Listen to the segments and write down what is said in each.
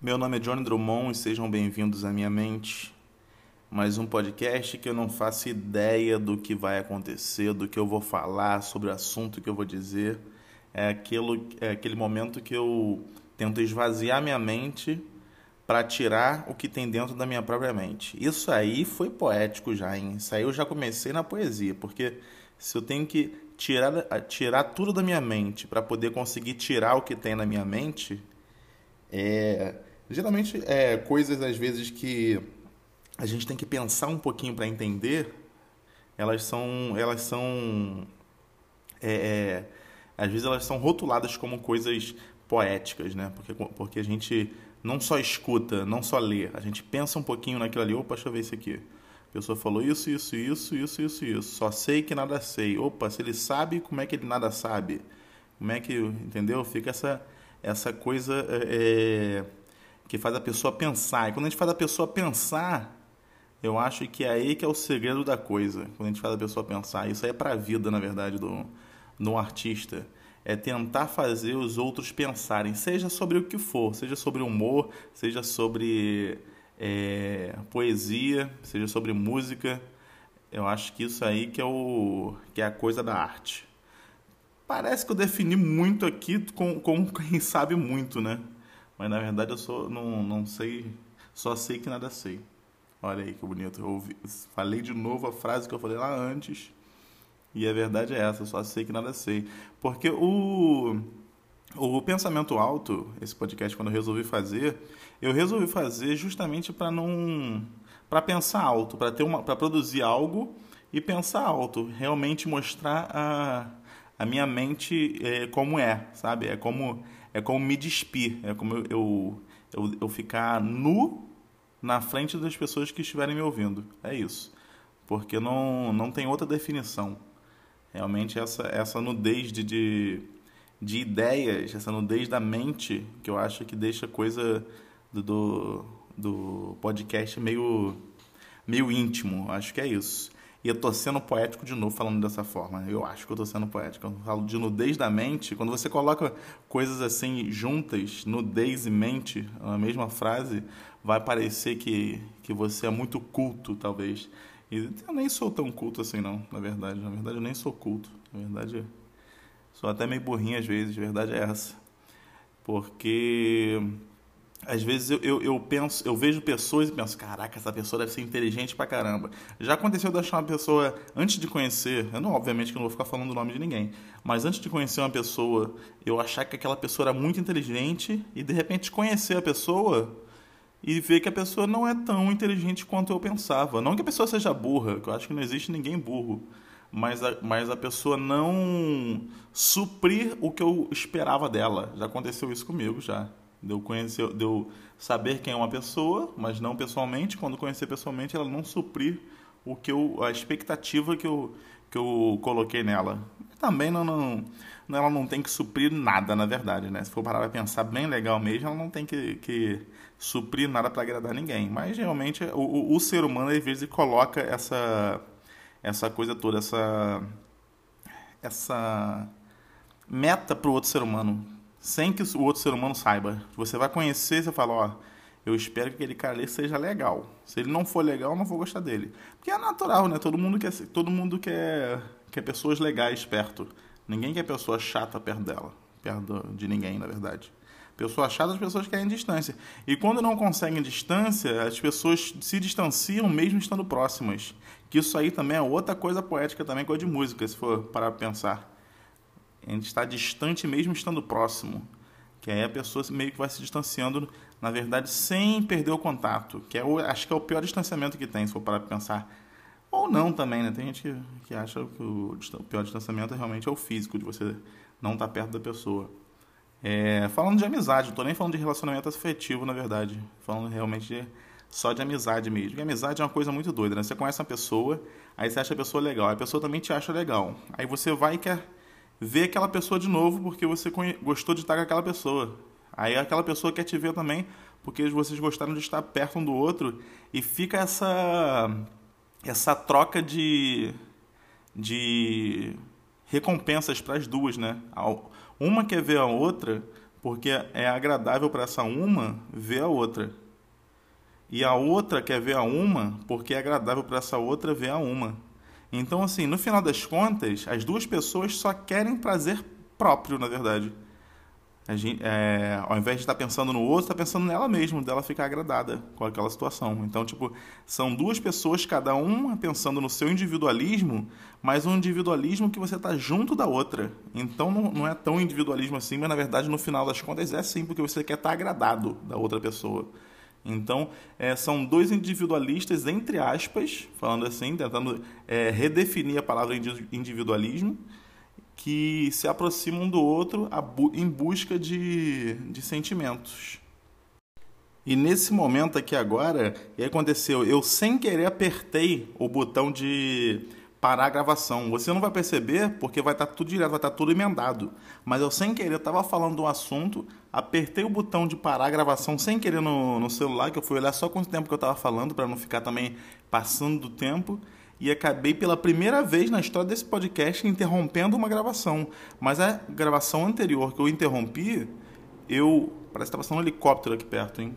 Meu nome é Johnny Drummond e sejam bem-vindos à minha mente. Mais um podcast que eu não faço ideia do que vai acontecer, do que eu vou falar, sobre o assunto que eu vou dizer. É, aquilo, é aquele momento que eu tento esvaziar minha mente para tirar o que tem dentro da minha própria mente. Isso aí foi poético já, hein? Isso aí eu já comecei na poesia, porque se eu tenho que tirar, tirar tudo da minha mente para poder conseguir tirar o que tem na minha mente, é Geralmente, é, coisas às vezes que a gente tem que pensar um pouquinho para entender, elas são, elas são, é, é, às vezes elas são rotuladas como coisas poéticas, né? Porque, porque a gente não só escuta, não só lê, a gente pensa um pouquinho naquilo ali, opa, deixa eu ver isso aqui. A pessoa falou isso, isso, isso, isso, isso, isso. Só sei que nada sei. Opa, se ele sabe, como é que ele nada sabe? Como é que, entendeu? Fica essa, essa coisa é, é que faz a pessoa pensar. E quando a gente faz a pessoa pensar, eu acho que é aí que é o segredo da coisa. Quando a gente faz a pessoa pensar, isso aí é para a vida, na verdade, do, do artista. É tentar fazer os outros pensarem, seja sobre o que for, seja sobre humor, seja sobre é, poesia, seja sobre música. Eu acho que isso aí que é, o, que é a coisa da arte. Parece que eu defini muito aqui com, com quem sabe muito, né? Mas na verdade eu sou, não, não sei, só sei que nada sei. Olha aí que bonito. Eu ouvi, falei de novo a frase que eu falei lá antes. E a verdade é essa, só sei que nada sei. Porque o, o pensamento alto, esse podcast quando eu resolvi fazer, eu resolvi fazer justamente para não para pensar alto, para ter uma para produzir algo e pensar alto, realmente mostrar a, a minha mente é, como é, sabe? É como é como me despir, é como eu, eu, eu, eu ficar nu na frente das pessoas que estiverem me ouvindo. É isso. Porque não, não tem outra definição. Realmente essa, essa nudez de, de, de ideias, essa nudez da mente, que eu acho que deixa coisa do, do, do podcast meio, meio íntimo. Acho que é isso. E eu tô sendo poético de novo falando dessa forma. Eu acho que eu tô sendo poético. Eu falo de nudez da mente. Quando você coloca coisas assim juntas, nudez e mente, na mesma frase, vai parecer que, que você é muito culto, talvez. E eu nem sou tão culto assim, não, na verdade. Na verdade, eu nem sou culto. Na verdade, sou até meio burrinho às vezes. A verdade é essa. Porque às vezes eu, eu, eu, penso, eu vejo pessoas e penso, caraca, essa pessoa deve ser inteligente pra caramba. Já aconteceu de achar uma pessoa, antes de conhecer, eu não, obviamente que não vou ficar falando o nome de ninguém, mas antes de conhecer uma pessoa, eu achar que aquela pessoa era muito inteligente e de repente conhecer a pessoa e ver que a pessoa não é tão inteligente quanto eu pensava. Não que a pessoa seja burra, que eu acho que não existe ninguém burro, mas a, mas a pessoa não suprir o que eu esperava dela. Já aconteceu isso comigo já. Deu conhecer, deu saber quem é uma pessoa, mas não pessoalmente. Quando conhecer pessoalmente, ela não suprir o que eu, a expectativa que eu, que eu coloquei nela. Também não, não, ela não tem que suprir nada, na verdade, né? Se for parar para pensar bem legal mesmo, ela não tem que, que suprir nada para agradar ninguém. Mas realmente o, o, o, ser humano às vezes coloca essa essa coisa toda, essa essa meta para o outro ser humano sem que o outro ser humano saiba. Você vai conhecer, você fala, ó, eu espero que aquele cara ali seja legal. Se ele não for legal, eu não vou gostar dele. Porque é natural, né? Todo mundo quer, todo mundo quer, quer pessoas legais perto. Ninguém quer pessoa chata perto dela. Perto de ninguém, na verdade. Pessoas chatas, as pessoas querem distância. E quando não conseguem distância, as pessoas se distanciam mesmo estando próximas. Que isso aí também é outra coisa poética também, coisa de música, se for parar pensar. A gente está distante mesmo estando próximo. Que aí a pessoa meio que vai se distanciando, na verdade, sem perder o contato. Que é o, acho que é o pior distanciamento que tem, se for parar para pensar. Ou não também, né? Tem gente que, que acha que o, o pior distanciamento realmente é o físico, de você não estar tá perto da pessoa. É, falando de amizade, não estou nem falando de relacionamento afetivo, na verdade. Falando realmente de, só de amizade mesmo. Porque amizade é uma coisa muito doida, né? Você conhece uma pessoa, aí você acha a pessoa legal, a pessoa também te acha legal. Aí você vai e quer ver aquela pessoa de novo porque você gostou de estar com aquela pessoa. Aí aquela pessoa quer te ver também porque vocês gostaram de estar perto um do outro e fica essa essa troca de de recompensas para as duas, né? Uma quer ver a outra Porque é agradável para essa uma ver a outra. E a outra quer ver a uma porque é agradável para essa outra ver a uma. Então, assim, no final das contas, as duas pessoas só querem prazer próprio, na verdade. Gente, é, ao invés de estar pensando no outro, está pensando nela mesma, dela ficar agradada com aquela situação. Então, tipo, são duas pessoas, cada uma pensando no seu individualismo, mas um individualismo que você está junto da outra. Então, não, não, é tão individualismo assim, mas na verdade, no final das contas, é sim, porque você quer estar agradado da outra pessoa. Então, é, são dois individualistas, entre aspas, falando assim, tentando é, redefinir a palavra individualismo que se aproximam do outro em busca de, de sentimentos. E nesse momento aqui agora, aconteceu? Eu sem querer apertei o botão de parar a gravação. Você não vai perceber porque vai estar tá tudo direto, vai estar tá tudo emendado. Mas eu sem querer, estava falando um assunto, apertei o botão de parar a gravação sem querer no, no celular, que eu fui olhar só quanto tempo que eu estava falando, para não ficar também passando do tempo e acabei pela primeira vez na história desse podcast interrompendo uma gravação. Mas a gravação anterior que eu interrompi, eu. Parece que tá passando um helicóptero aqui perto, hein?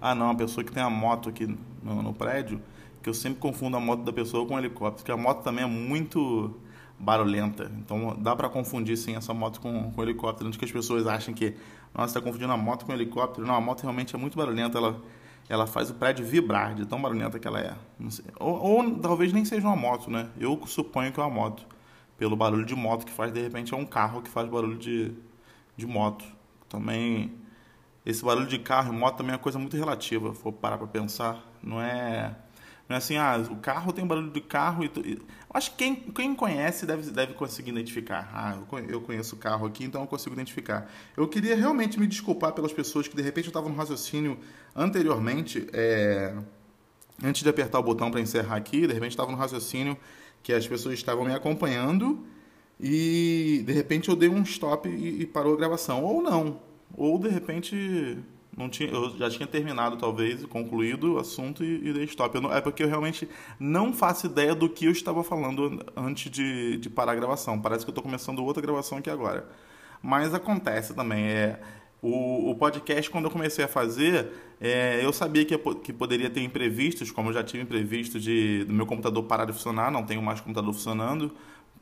Ah, não, a pessoa que tem a moto aqui no, no prédio, que eu sempre confundo a moto da pessoa com o helicóptero, porque a moto também é muito barulhenta. Então dá para confundir sim essa moto com, com helicóptero. Antes que as pessoas achem que, nossa, tá confundindo a moto com helicóptero. Não, a moto realmente é muito barulhenta. Ela ela faz o prédio vibrar de tão barulhenta que ela é. Ou, ou, talvez nem seja uma moto, né? Eu suponho que é uma moto. Pelo barulho de moto que faz, de repente é um carro que faz barulho de, de moto. Também, esse barulho de carro e moto também é uma coisa muito relativa, for parar para pensar. Não é não é assim, ah, o carro tem barulho de carro e tu... Eu acho que quem, quem conhece deve, deve conseguir identificar. Ah, eu conheço o carro aqui, então eu consigo identificar. Eu queria realmente me desculpar pelas pessoas que de repente eu estava no raciocínio anteriormente, é... antes de apertar o botão para encerrar aqui, de repente estava no raciocínio que as pessoas estavam me acompanhando e de repente eu dei um stop e, e parou a gravação. Ou não. Ou de repente não tinha, eu já tinha terminado, talvez, concluído o assunto e, e dei stop. Não, é porque eu realmente não faço ideia do que eu estava falando antes de, de parar a gravação. Parece que eu estou começando outra gravação aqui agora. Mas acontece também. É, o, o podcast, quando eu comecei a fazer, é, eu sabia que, que poderia ter imprevistos, como eu já tive imprevisto de, do meu computador parar de funcionar, não tenho mais computador funcionando.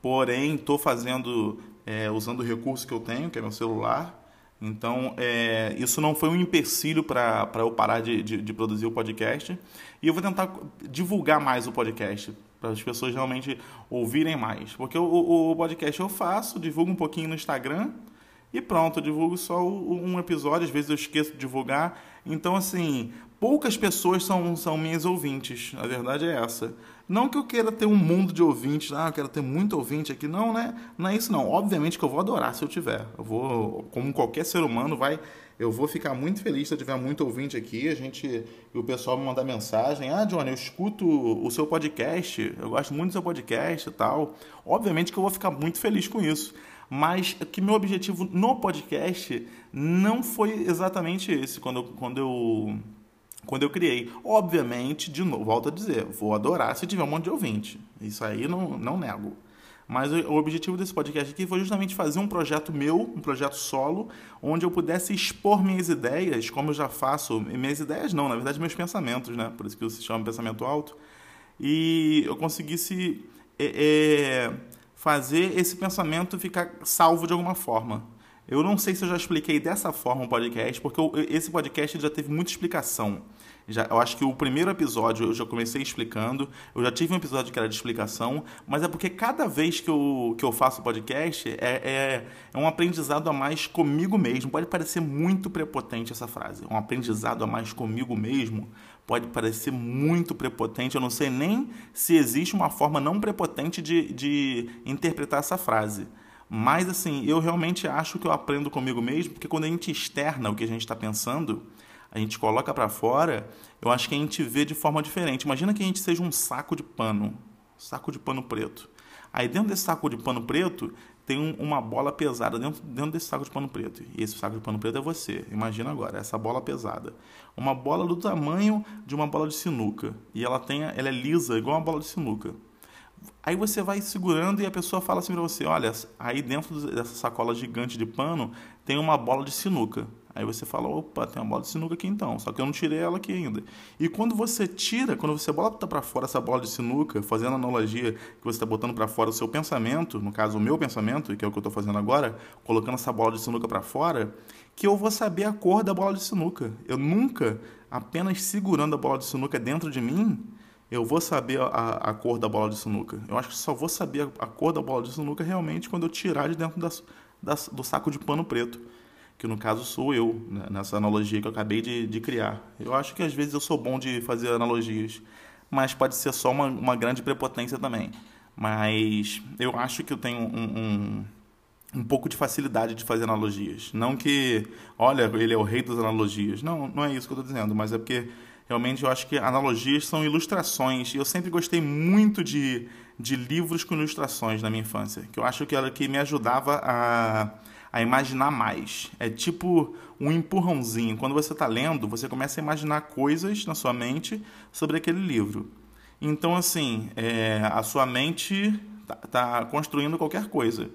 Porém, estou fazendo, é, usando o recurso que eu tenho, que é meu celular. Então, é, isso não foi um empecilho para eu parar de, de, de, produzir o podcast. E eu vou tentar divulgar mais o podcast, para as pessoas realmente ouvirem mais. Porque o, o, o, podcast eu faço, divulgo um pouquinho no Instagram e pronto, divulgo só um episódio. Às vezes eu esqueço de divulgar. Então, assim, poucas pessoas são, são minhas ouvintes. A verdade é essa. Não que eu queira ter um mundo de ouvintes, ah, eu quero ter muito ouvinte aqui. Não, né? Não é isso não. Obviamente que eu vou adorar se eu tiver. Eu vou, como qualquer ser humano, vai, eu vou ficar muito feliz se eu tiver muito ouvinte aqui. A gente, o pessoal me mandar mensagem, ah, Johnny, eu escuto o seu podcast, eu gosto muito do seu podcast e tal. Obviamente que eu vou ficar muito feliz com isso. Mas que meu objetivo no podcast não foi exatamente esse quando eu, quando eu quando eu criei. Obviamente, de novo, volto a dizer, vou adorar se tiver um monte de ouvinte. Isso aí não, não nego. Mas o objetivo desse podcast aqui foi justamente fazer um projeto meu, um projeto solo, onde eu pudesse expor minhas ideias, como eu já faço. Minhas ideias não, na verdade, meus pensamentos, né? Por isso que se chama pensamento alto. E eu conseguisse é, é, fazer esse pensamento ficar salvo de alguma forma. Eu não sei se eu já expliquei dessa forma o podcast, porque esse podcast já teve muita explicação. Já, eu acho que o primeiro episódio eu já comecei explicando, eu já tive um episódio que era de explicação, mas é porque cada vez que eu, que eu faço podcast é, é, é um aprendizado a mais comigo mesmo. Pode parecer muito prepotente essa frase. Um aprendizado a mais comigo mesmo pode parecer muito prepotente. Eu não sei nem se existe uma forma não prepotente de, de interpretar essa frase. Mas assim, eu realmente acho que eu aprendo comigo mesmo, porque quando a gente externa o que a gente está pensando, a gente coloca para fora, eu acho que a gente vê de forma diferente. Imagina que a gente seja um saco de pano, saco de pano preto. Aí dentro desse saco de pano preto tem um, uma bola pesada dentro, dentro desse saco de pano preto. E esse saco de pano preto é você. Imagina agora, essa bola pesada. Uma bola do tamanho de uma bola de sinuca. E ela tem, ela é lisa, igual uma bola de sinuca. Aí você vai segurando e a pessoa fala assim para você: olha, aí dentro dessa sacola gigante de pano tem uma bola de sinuca. Aí você fala: opa, tem uma bola de sinuca aqui então, só que eu não tirei ela aqui ainda. E quando você tira, quando você bota para fora essa bola de sinuca, fazendo analogia que você está botando para fora o seu pensamento, no caso o meu pensamento, que é o que eu estou fazendo agora, colocando essa bola de sinuca para fora, que eu vou saber a cor da bola de sinuca. Eu nunca, apenas segurando a bola de sinuca dentro de mim, eu vou saber a, a, cor da bola de sinuca. Eu acho que só vou saber a, cor da bola de sinuca realmente quando eu tirar de dentro do saco de pano preto, que no caso sou eu, né, nessa analogia que eu acabei de, de, criar. Eu acho que às vezes eu sou bom de fazer analogias, mas pode ser só uma, uma grande prepotência também. Mas eu acho que eu tenho um, um, um pouco de facilidade de fazer analogias. Não que, olha, ele é o rei das analogias. Não, não é isso que eu estou dizendo, mas é porque Realmente eu acho que analogias são ilustrações. E eu sempre gostei muito de, de livros com ilustrações na minha infância. Que eu acho que era que me ajudava a, a imaginar mais. É tipo um empurrãozinho. Quando você está lendo, você começa a imaginar coisas na sua mente sobre aquele livro. Então, assim, é, a sua mente está tá construindo qualquer coisa.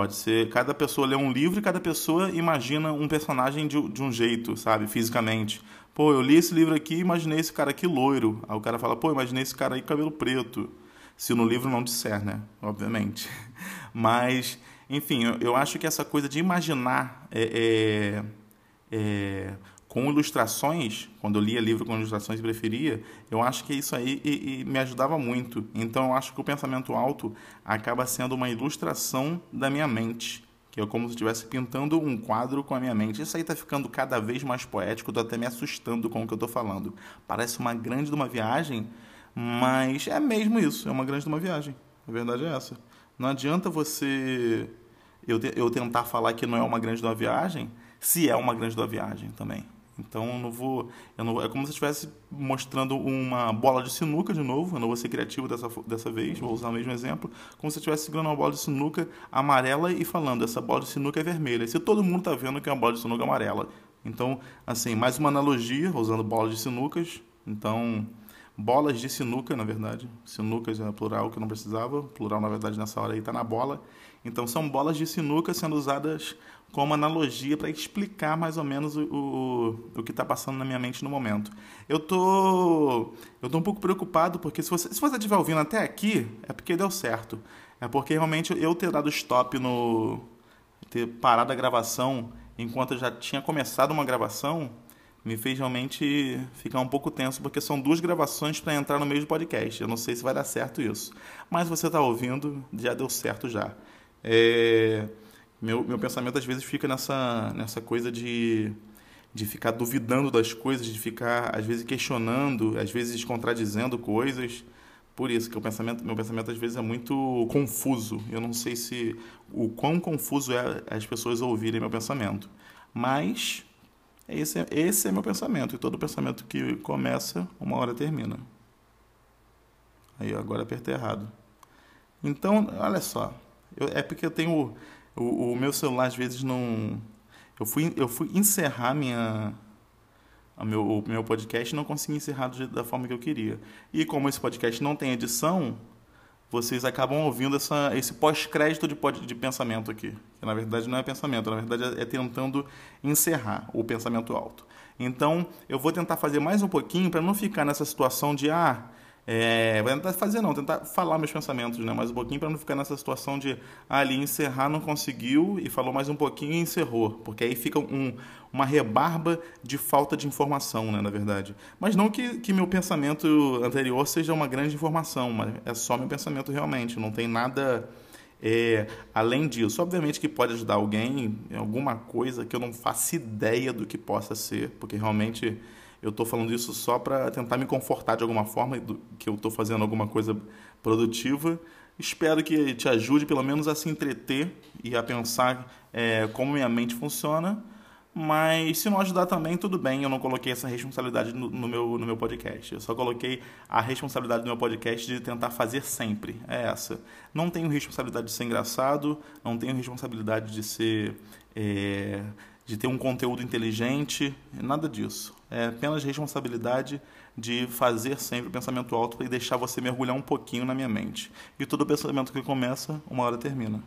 Pode ser, cada pessoa lê um livro e cada pessoa imagina um personagem de, de um jeito, sabe, fisicamente. Pô, eu li esse livro aqui e imaginei esse cara aqui loiro. Aí o cara fala, pô, imaginei esse cara aí com cabelo preto. Se no livro não disser, né? Obviamente. Mas, enfim, eu, eu acho que essa coisa de imaginar é, é, é, com ilustrações, quando eu lia livro com ilustrações e preferia, eu acho que isso aí e, e me ajudava muito. Então, eu acho que o pensamento alto acaba sendo uma ilustração da minha mente que é como se estivesse pintando um quadro com a minha mente. Isso aí está ficando cada vez mais poético, estou até me assustando com o que eu estou falando. Parece uma grande de uma viagem, mas é mesmo isso, é uma grande de uma viagem. A verdade é essa. Não adianta você eu, eu tentar falar que não é uma grande de uma viagem, se é uma grande de uma viagem também. Então não vou. Não, é como se eu estivesse mostrando uma bola de sinuca de novo. Eu não vou ser criativo dessa, dessa vez, vou usar o mesmo exemplo. Como se eu estivesse segurando uma bola de sinuca amarela e falando: essa bola de sinuca é vermelha. Se todo mundo está vendo que é uma bola de sinuca amarela. Então, assim, mais uma analogia, usando bolas de sinucas. Então, bolas de sinuca, na verdade. Sinucas é plural que eu não precisava. Plural, na verdade, nessa hora aí está na bola. Então, são bolas de sinuca sendo usadas como analogia para explicar mais ou menos o, o, o que está passando na minha mente no momento. Eu tô, eu tô um pouco preocupado porque se você, se você estiver ouvindo até aqui, é porque deu certo. É porque realmente eu ter dado stop no. ter parado a gravação enquanto eu já tinha começado uma gravação me fez realmente ficar um pouco tenso, porque são duas gravações para entrar no meio do podcast. Eu não sei se vai dar certo isso. Mas você está ouvindo, já deu certo já. É meu, meu pensamento às vezes fica nessa, nessa coisa de, de ficar duvidando das coisas, de ficar às vezes questionando, às vezes contradizendo coisas. Por isso que o pensamento, meu pensamento às vezes é muito confuso. Eu não sei se o quão confuso é as pessoas ouvirem meu pensamento. Mas esse, esse é meu pensamento. E todo pensamento que começa, uma hora termina. Aí agora apertei errado. Então, olha só. Eu, é porque eu tenho o, o meu celular às vezes não. Eu fui, eu fui encerrar minha, o meu, o meu podcast não consegui encerrar da forma que eu queria. E como esse podcast não tem edição, vocês acabam ouvindo essa, esse pós-crédito de, de pensamento aqui. Que na verdade não é pensamento, na verdade é, é tentando encerrar o pensamento alto. Então eu vou tentar fazer mais um pouquinho para não ficar nessa situação de ah, é, vou tentar fazer não, tentar falar meus pensamentos, né? Mais um pouquinho para não ficar nessa situação de ah, ali encerrar não conseguiu e falou mais um pouquinho e encerrou, porque aí fica um, uma rebarba de falta de informação, né? Na verdade. Mas não que, que meu pensamento anterior seja uma grande informação, mas é só meu pensamento realmente, não tem nada é, além disso. Obviamente que pode ajudar alguém em alguma coisa que eu não faço ideia do que possa ser, porque realmente eu estou falando isso só para tentar me confortar de alguma forma, que eu estou fazendo alguma coisa produtiva. Espero que te ajude pelo menos a se entreter e a pensar é, como minha mente funciona. Mas se não ajudar também, tudo bem, eu não coloquei essa responsabilidade no, no, meu, no meu podcast. Eu só coloquei a responsabilidade do meu podcast de tentar fazer sempre. É essa. Não tenho responsabilidade de ser engraçado, não tenho responsabilidade de ser. É, de ter um conteúdo inteligente, nada disso. É apenas responsabilidade de fazer sempre o pensamento alto e deixar você mergulhar um pouquinho na minha mente. E todo pensamento que começa, uma hora termina.